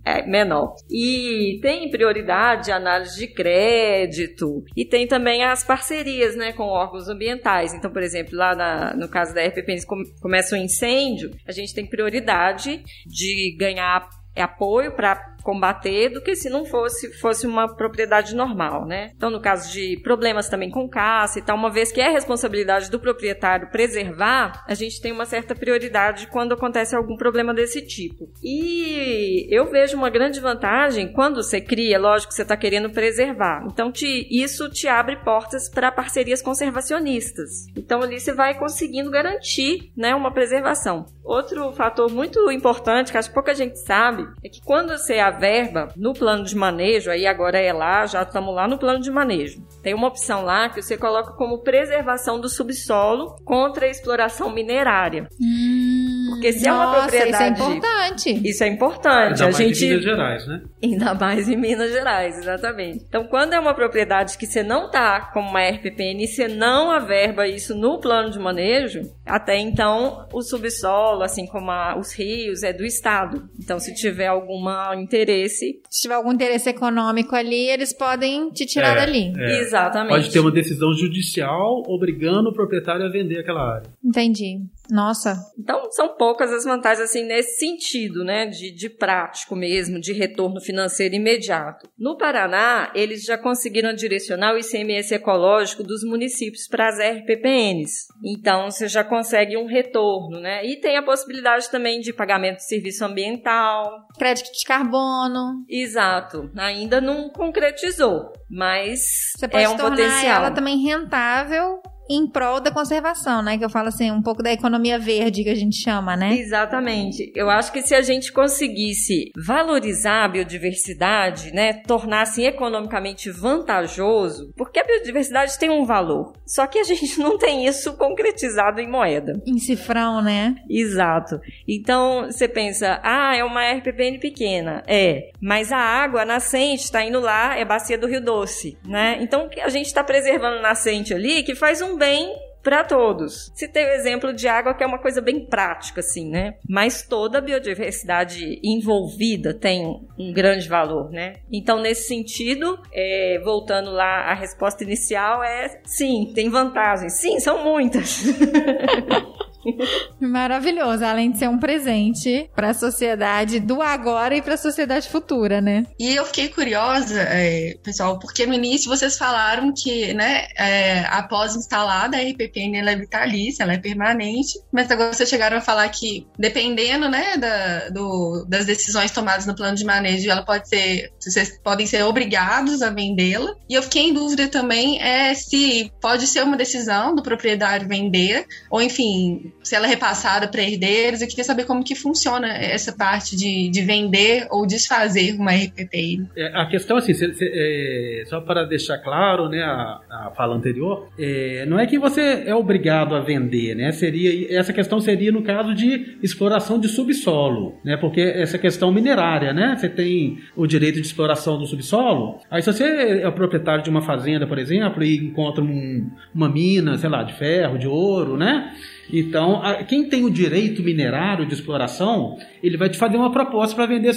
é, menor. E tem prioridade análise de crédito e tem também as parcerias, né, com órgãos ambientais. Então, por exemplo, lá na, no caso da RPP, começa um incêndio, a gente tem prioridade de ganhar apoio para combater do que se não fosse fosse uma propriedade normal, né? Então, no caso de problemas também com caça e tal, uma vez que é responsabilidade do proprietário preservar, a gente tem uma certa prioridade quando acontece algum problema desse tipo. E eu vejo uma grande vantagem quando você cria, lógico você está querendo preservar. Então, te, isso te abre portas para parcerias conservacionistas. Então, ali você vai conseguindo garantir, né, uma preservação. Outro fator muito importante que acho que pouca gente sabe é que quando você verba no plano de manejo, aí agora é lá, já estamos lá no plano de manejo. Tem uma opção lá que você coloca como preservação do subsolo contra a exploração minerária. Hum. Porque se é uma Nossa, propriedade. Isso é importante. Isso é importante. Ainda a mais gente. em Minas Gerais, né? Ainda mais em Minas Gerais, exatamente. Então, quando é uma propriedade que você não tá como uma RPPN e você não averba isso no plano de manejo, até então o subsolo, assim como a- os rios, é do Estado. Então, se tiver algum interesse, Se tiver algum interesse econômico ali, eles podem te tirar É, dali. é. exatamente. Pode ter uma decisão judicial obrigando o proprietário a vender aquela área. Entendi. Nossa, Então, são poucas as vantagens, assim, nesse sentido, né, de, de prático mesmo, de retorno financeiro imediato. No Paraná, eles já conseguiram direcionar o ICMS ecológico dos municípios para as RPPNs. Então, você já consegue um retorno, né? E tem a possibilidade também de pagamento de serviço ambiental. Crédito de carbono. Exato. Ainda não concretizou, mas Você pode é um tornar potencial. ela também rentável em prol da conservação, né? Que eu falo assim, um pouco da economia verde que a gente chama, né? Exatamente. Eu acho que se a gente conseguisse valorizar a biodiversidade, né, tornar assim economicamente vantajoso, porque a biodiversidade tem um valor. Só que a gente não tem isso concretizado em moeda. Em cifrão, né? Exato. Então, você pensa, ah, é uma RPPN pequena. É, mas a água a nascente está indo lá, é bacia do Rio Doce, né? Então, a gente está preservando a nascente ali, que faz um bem para todos. Citei o exemplo de água, que é uma coisa bem prática, assim, né? Mas toda a biodiversidade envolvida tem um grande valor, né? Então, nesse sentido, é, voltando lá à resposta inicial, é sim, tem vantagens. Sim, são muitas. [LAUGHS] [LAUGHS] Maravilhoso, além de ser um presente para a sociedade do agora e para a sociedade futura, né? E eu fiquei curiosa, é, pessoal, porque no início vocês falaram que, né, é, após instalada a RPPN ela é vitalícia, ela é permanente, mas agora vocês chegaram a falar que, dependendo, né, da, do- das decisões tomadas no plano de manejo, ela pode ser, vocês podem ser obrigados a vendê-la. E eu fiquei em dúvida também é se pode ser uma decisão do proprietário vender, ou enfim, se ela é repassada para herdeiros. Eu queria saber como que funciona essa parte de, de vender ou desfazer uma RPPI. É, a questão, assim, cê- cê- é, só para deixar claro, né, a, a fala anterior, é, não é que você é obrigado a vender, né? Seria, essa questão seria no caso de exploração de subsolo, né? Porque essa questão minerária, né? Você tem o direito de exploração do subsolo. Aí, se você é o proprietário de uma fazenda, por exemplo, e encontra um- uma mina, sei lá, de ferro, de ouro, né? Então, a- quem tem o direito minerário de exploração, ele vai te fazer uma proposta para vender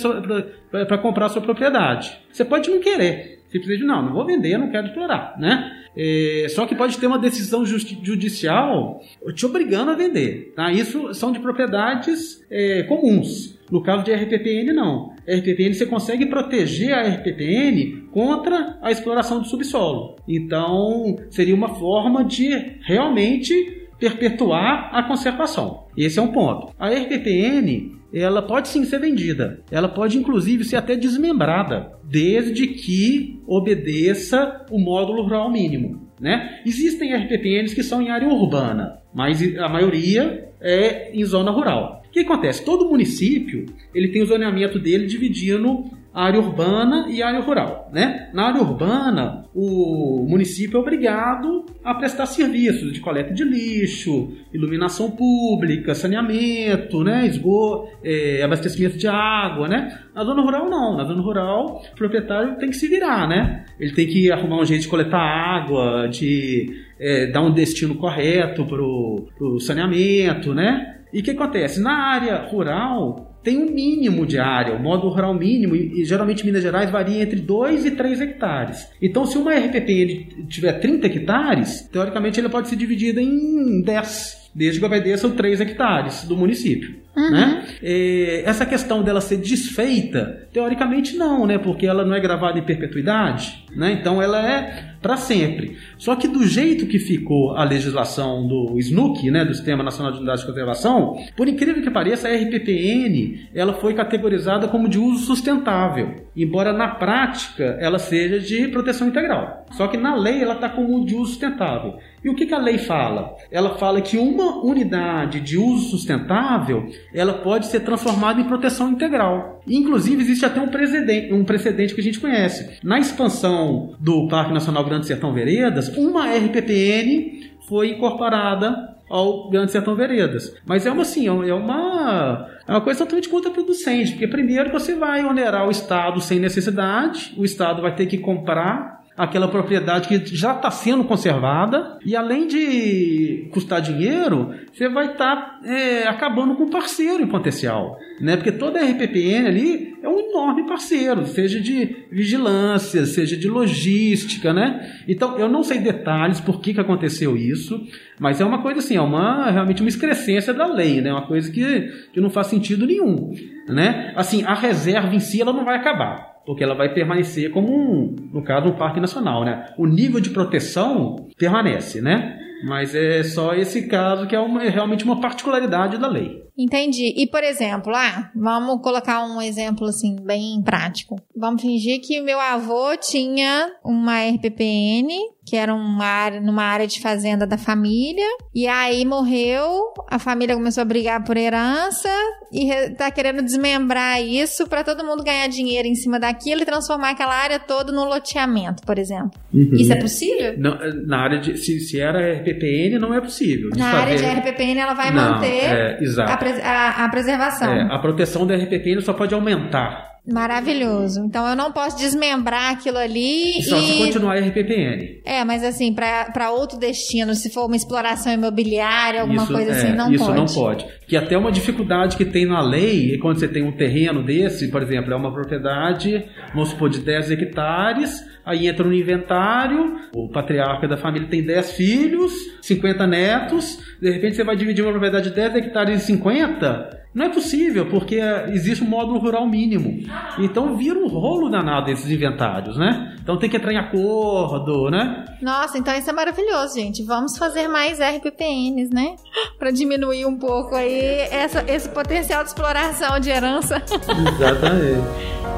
para comprar a sua propriedade. Você pode não querer, simplesmente não, não vou vender, não quero explorar, né? É, só que pode ter uma decisão judicial te obrigando a vender. Tá? Isso são de propriedades é, comuns. No caso de RPPN, não. RPPN você consegue proteger a RPPN contra a exploração do subsolo. Então, seria uma forma de realmente perpetuar a conservação. Esse é um ponto. A RPPN, ela pode sim ser vendida. Ela pode inclusive ser até desmembrada, desde que obedeça o módulo rural mínimo. Né? Existem RPPNs que são em área urbana, mas a maioria é em zona rural. O que acontece? Todo município ele tem o zoneamento dele dividindo área urbana e área rural. Né? Na área urbana, o município é obrigado a prestar serviços de coleta de lixo, iluminação pública, saneamento, né? esgoto, é, abastecimento de água. Né? Na zona rural, não. Na zona rural, o proprietário tem que se virar. Né? Ele tem que arrumar um jeito de coletar água, de é, dar um destino correto para o saneamento. Né? E o que acontece? Na área rural, tem um mínimo de área, o modo rural mínimo, e geralmente Minas Gerais varia entre 2 e 3 hectares. Então, se uma RPP tiver 30 hectares, teoricamente ela pode ser dividida em 10, desde que obedeça os 3 hectares do município. Né? É, essa questão dela ser desfeita, teoricamente não, né? porque ela não é gravada em perpetuidade, né? então ela é para sempre. Só que do jeito que ficou a legislação do SNUC, né, do Sistema Nacional de Unidades de Conservação, por incrível que pareça, a RPPN ela foi categorizada como de uso sustentável, embora na prática ela seja de proteção integral. Só que na lei ela está como de uso sustentável. E o que, que a lei fala? Ela fala que uma unidade de uso sustentável ela pode ser transformada em proteção integral. Inclusive, existe até um precedente, um precedente que a gente conhece. Na expansão do Parque Nacional Grande Sertão Veredas, uma RPPN foi incorporada ao Grande Sertão Veredas. Mas é uma assim, é uma é uma coisa totalmente contraproducente, porque primeiro você vai onerar o Estado sem necessidade, o Estado vai ter que comprar aquela propriedade que já está sendo conservada e além de custar dinheiro, você vai estar tá, é, acabando com o parceiro em potencial, né? Porque toda a RPPN ali é um enorme parceiro, seja de vigilância, seja de logística, né? Então eu não sei detalhes por que, que aconteceu isso, mas é uma coisa assim, é uma realmente uma excrescência da lei, né? Uma coisa que, que não faz sentido nenhum, né? Assim, a reserva em si ela não vai acabar porque ela vai permanecer como um, no caso, um parque nacional, né? O nível de proteção permanece, né? Mas é só esse caso que é, uma, é realmente uma particularidade da lei. Entendi. E, por exemplo, ah, vamos colocar um exemplo assim, bem prático. Vamos fingir que meu avô tinha uma RPPN que era uma área, numa área de fazenda da família, e aí morreu, a família começou a brigar por herança e tá querendo desmembrar isso para todo mundo ganhar dinheiro em cima daquilo e transformar aquela área toda num loteamento, por exemplo. Uhum. Isso é possível? Não, na área de se, se era RPPN não é possível. Na área de RPPN ela vai não, manter é, a, a, a, preservação. É, a proteção da RPPN só pode aumentar Maravilhoso. Então eu não posso desmembrar aquilo ali Só e... se continuar RPPN. É, mas assim, para outro destino, se for uma exploração imobiliária, alguma isso, coisa assim, é, não isso pode. Isso não pode. Que até uma dificuldade que tem na lei, quando você tem um terreno desse, por exemplo, é uma propriedade, vamos supor, de 10 hectares, aí entra no inventário, o patriarca da família tem 10 filhos, 50 netos, de repente você vai dividir uma propriedade de 10 hectares em 50, não é possível, porque existe um módulo rural mínimo. Então vira um rolo danado esses inventários, né? Então tem que entrar em acordo, né? Nossa, então isso é maravilhoso, gente. Vamos fazer mais RPPNs, né? [GASPS] Para diminuir um pouco aí essa, esse potencial de exploração de herança. [LAUGHS] Exatamente.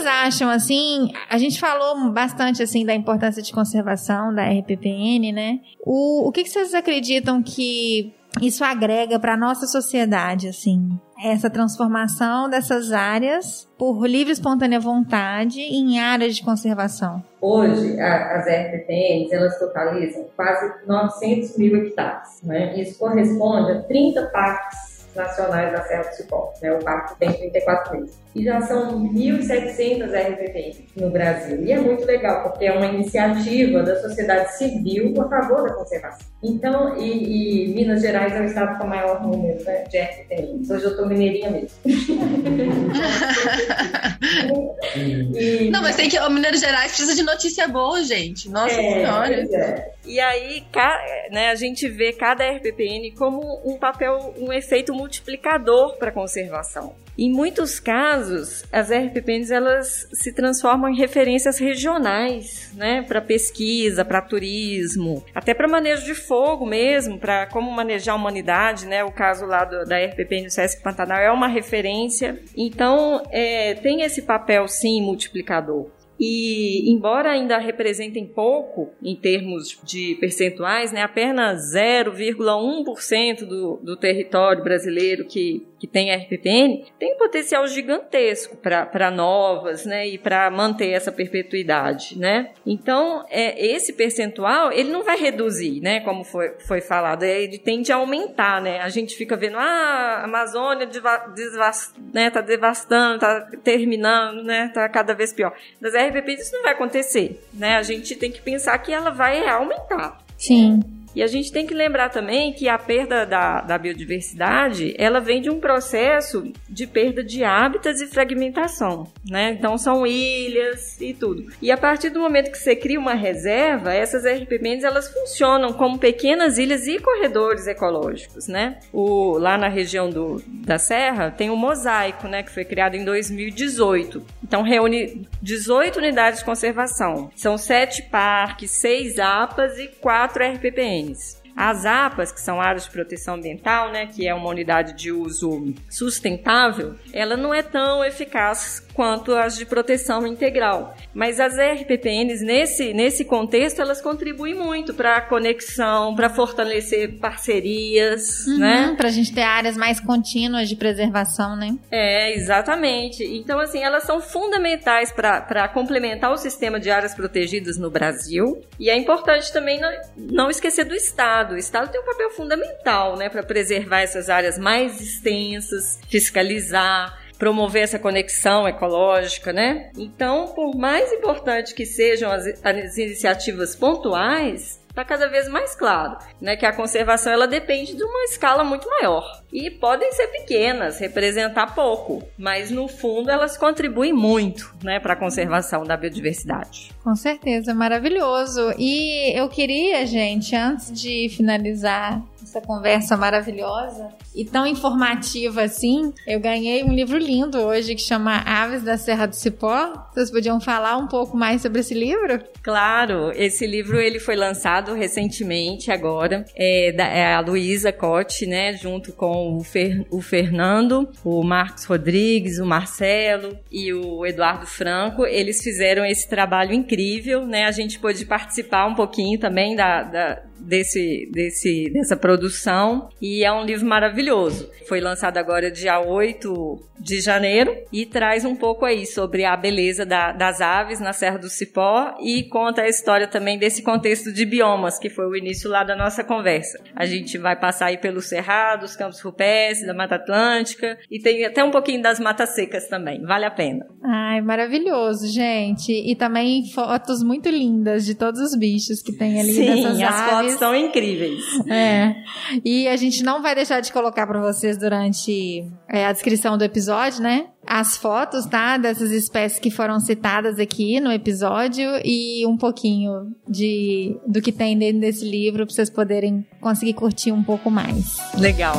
Vocês acham, assim, a gente falou bastante, assim, da importância de conservação da RPPN, né? O, o que, que vocês acreditam que isso agrega para nossa sociedade, assim? Essa transformação dessas áreas por livre e espontânea vontade em áreas de conservação. Hoje, a, as RPPNs, elas totalizam quase 900 mil hectares. Né? Isso corresponde a 30 parques nacionais da Serra do Cipó. Né? O parque tem 34 meses. E já são 1.700 RPPs no Brasil. E é muito legal, porque é uma iniciativa da sociedade civil a favor da conservação. Então, e, e Minas Gerais é o estado com o maior número né, de RPPs. Hoje eu estou mineirinha mesmo. e, [LAUGHS] Não, mas tem que. O Minas Gerais precisa de notícia boa, gente. Nossa é, Senhora. É. E aí, né, a gente vê cada RPPN como um papel, um efeito multiplicador para a conservação. Em muitos casos, as RPPNs elas se transformam em referências regionais, né, para pesquisa, para turismo, até para manejo de fogo mesmo, para como manejar a humanidade, né? O caso lá do, da RPPN do Sesc Pantanal é uma referência. Então, é, tem esse papel sim multiplicador. E, embora ainda representem pouco em termos de percentuais, né, apenas 0,1% do, do território brasileiro que que tem RPPN, tem um potencial gigantesco para novas, né, e para manter essa perpetuidade, né? Então, é, esse percentual, ele não vai reduzir, né, como foi, foi falado, ele tende a aumentar, né? A gente fica vendo, ah, a Amazônia desvast, né, tá devastando, tá terminando, né, tá cada vez pior. Das RPPs isso não vai acontecer, né? A gente tem que pensar que ela vai aumentar. Sim. E a gente tem que lembrar também que a perda da, da biodiversidade, ela vem de um processo de perda de hábitats e fragmentação, né? Então são ilhas e tudo. E a partir do momento que você cria uma reserva, essas RPPNs elas funcionam como pequenas ilhas e corredores ecológicos, né? O, lá na região do, da Serra tem o Mosaico, né? Que foi criado em 2018. Então reúne 18 unidades de conservação. São sete parques, seis APAs e quatro As APAs, que são áreas de proteção ambiental, né, que é uma unidade de uso sustentável, ela não é tão eficaz quanto as de proteção integral. Mas as RPPNs, nesse, nesse contexto, elas contribuem muito para a conexão, para fortalecer parcerias, Uhum, né? Pra gente ter áreas mais contínuas de preservação, né? É, exatamente. Então, assim, elas são fundamentais para complementar o sistema de áreas protegidas no Brasil. E é importante também não, não esquecer do Estado. O Estado tem um papel fundamental, né, para preservar essas áreas mais extensas, fiscalizar, promover essa conexão ecológica, né? Então, por mais importante que sejam as, as iniciativas pontuais, está cada vez mais claro, né, que a conservação ela depende de uma escala muito maior. E podem ser pequenas, representar pouco, mas no fundo elas contribuem muito, né, para a conservação da biodiversidade. Com certeza, maravilhoso. E eu queria, gente, antes de finalizar essa conversa maravilhosa e tão informativa assim, eu ganhei um livro lindo hoje que chama Aves da Serra do Cipó. Vocês podiam falar um pouco mais sobre esse livro? Claro, esse livro ele foi lançado recentemente agora, é, da, é a Luísa Cote, né, junto com o, Fer, o Fernando, o Marcos Rodrigues, o Marcelo e o Eduardo Franco. Eles fizeram esse trabalho incrível, né? A gente pôde participar um pouquinho também da, da desse, desse, dessa produção e é um livro maravilhoso. Foi lançado agora dia 8 de janeiro e traz um pouco aí sobre a beleza da, das aves na Serra do Cipó e conta a história também desse contexto de biomas, que foi o início lá da nossa conversa. A gente vai passar aí pelos cerrados, campos rupestres, da Mata Atlântica e tem até um pouquinho das matas secas também. Vale a pena. Ai, maravilhoso, gente. E também fotos muito lindas de todos os bichos que tem ali Sim, dessas as aves. Fotos são incríveis. É. E a gente não vai deixar de colocar para vocês durante é, a descrição do episódio, né? As fotos, tá? Dessas espécies que foram citadas aqui no episódio e um pouquinho de do que tem dentro desse livro para vocês poderem conseguir curtir um pouco mais. Legal.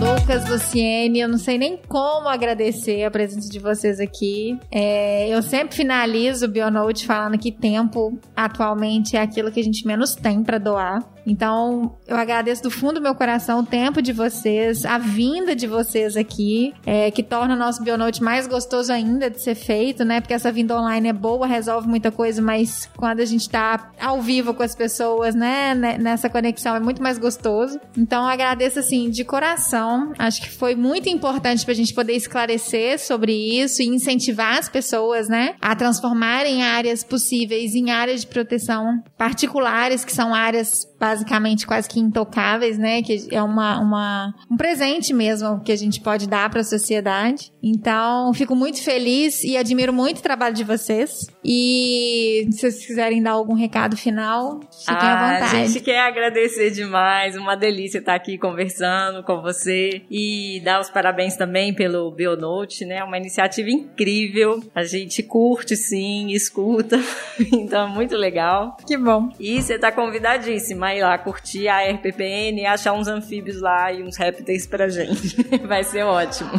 Lucas, Luciene, eu não sei nem como agradecer a presença de vocês aqui. É, eu sempre finalizo o Bionote falando que tempo atualmente é aquilo que a gente menos tem para doar. Então, eu agradeço do fundo do meu coração o tempo de vocês, a vinda de vocês aqui, é, que torna o nosso Bionote mais gostoso ainda de ser feito, né? Porque essa vinda online é boa, resolve muita coisa, mas quando a gente tá ao vivo com as pessoas, né, nessa conexão é muito mais gostoso. Então, eu agradeço assim de coração. Acho que foi muito importante pra gente poder esclarecer sobre isso e incentivar as pessoas, né, a transformarem áreas possíveis em áreas de proteção particulares, que são áreas basicamente quase que intocáveis, né? Que é uma, uma, um presente mesmo que a gente pode dar para a sociedade. Então, fico muito feliz e admiro muito o trabalho de vocês. E se vocês quiserem dar algum recado final, fiquem ah, à vontade. A gente quer agradecer demais, uma delícia estar aqui conversando com você e dar os parabéns também pelo Bionote, né? Uma iniciativa incrível. A gente curte sim, escuta, [LAUGHS] então muito legal. Que bom. E você tá convidadíssima a ir lá curtir a RPPN e achar uns anfíbios lá e uns répteis pra gente. [LAUGHS] Vai ser ótimo.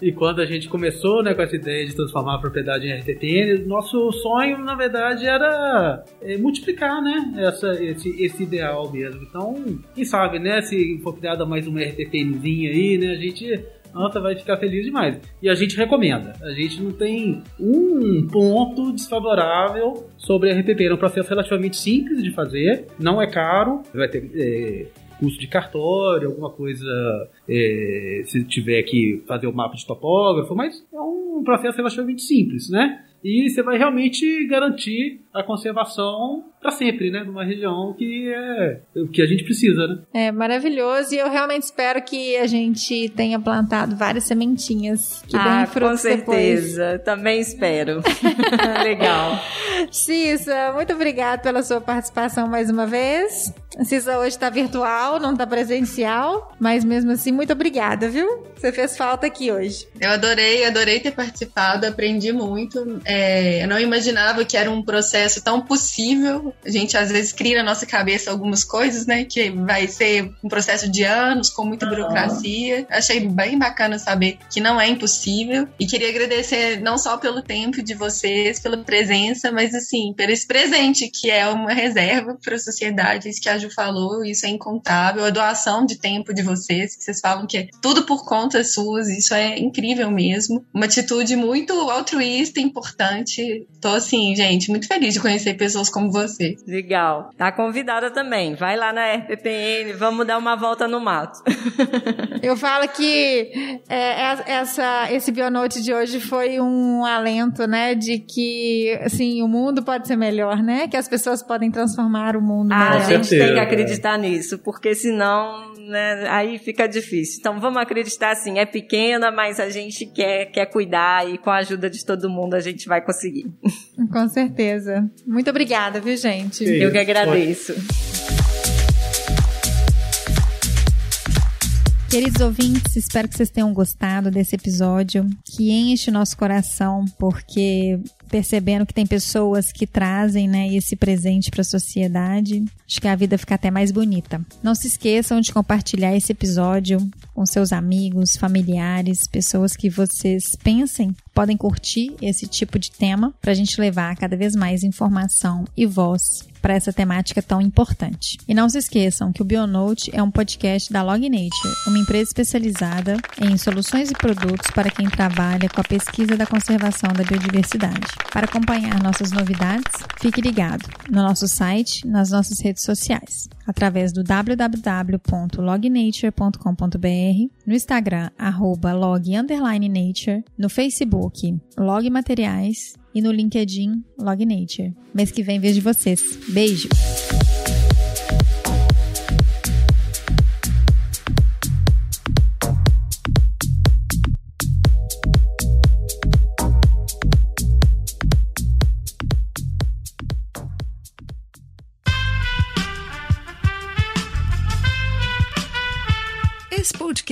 E quando a gente começou, né, com essa ideia de transformar a propriedade em RPPN, nosso sonho, na verdade, era é, multiplicar, né, essa, esse, esse ideal mesmo. Então, quem sabe, né, se for criada mais uma RPPNzinha aí, né, a gente nossa, vai ficar feliz demais. E a gente recomenda. A gente não tem um ponto desfavorável sobre a RPP. É um processo relativamente simples de fazer, não é caro, vai ter é, custo de cartório, alguma coisa é, se tiver que fazer o mapa de topógrafo, mas é um processo relativamente simples, né? E você vai realmente garantir a conservação para sempre, né? Numa região que é o que a gente precisa, né? É maravilhoso e eu realmente espero que a gente tenha plantado várias sementinhas que ah, deem frutos com certeza. Depois. Também espero. [LAUGHS] [LAUGHS] Legal. Cissa, muito obrigada pela sua participação mais uma vez. A Cissa hoje está virtual, não está presencial, mas mesmo assim, muito obrigada, viu? Você fez falta aqui hoje. Eu adorei, adorei ter participado, aprendi muito. É, eu não imaginava que era um processo tão possível tempo. A gente às vezes cria na nossa cabeça algumas coisas, né? Que vai ser um processo de anos, com muita burocracia. Achei bem bacana saber que não é impossível. E queria agradecer não só pelo tempo de vocês, pela presença, mas assim, pelo esse presente, que é uma reserva para a sociedade, isso que a Ju falou, isso é incontável, a doação de tempo de vocês, que vocês falam que é tudo por conta suas, isso é incrível mesmo. Uma atitude muito altruísta, importante. Tô assim, gente, muito feliz de conhecer pessoas como você. Legal. Tá convidada também. Vai lá na RPPN, vamos dar uma volta no mato. [LAUGHS] Eu falo que é, essa, esse Bionote de hoje foi um alento, né, de que, assim, o mundo pode ser melhor, né? Que as pessoas podem transformar o mundo ah, melhor. A gente tem que acreditar nisso, porque senão, né, aí fica difícil. Então vamos acreditar assim, é pequena, mas a gente quer, quer cuidar e com a ajuda de todo mundo a gente vai conseguir. Com certeza. Muito obrigada, viu, gente? Eu que agradeço. Queridos ouvintes, espero que vocês tenham gostado desse episódio, que enche nosso coração, porque percebendo que tem pessoas que trazem né, esse presente para a sociedade, acho que a vida fica até mais bonita. Não se esqueçam de compartilhar esse episódio com seus amigos, familiares, pessoas que vocês pensem podem curtir esse tipo de tema para a gente levar cada vez mais informação e voz para essa temática tão importante. E não se esqueçam que o Bionote é um podcast da Log Nature, uma empresa especializada em soluções e produtos para quem trabalha com a pesquisa da conservação da biodiversidade. Para acompanhar nossas novidades, fique ligado no nosso site, nas nossas redes sociais, através do www.lognature.com.br, no Instagram log_nature, no Facebook Log Materiais e no LinkedIn Log Nature. Mês que vem vejo vocês. Beijo!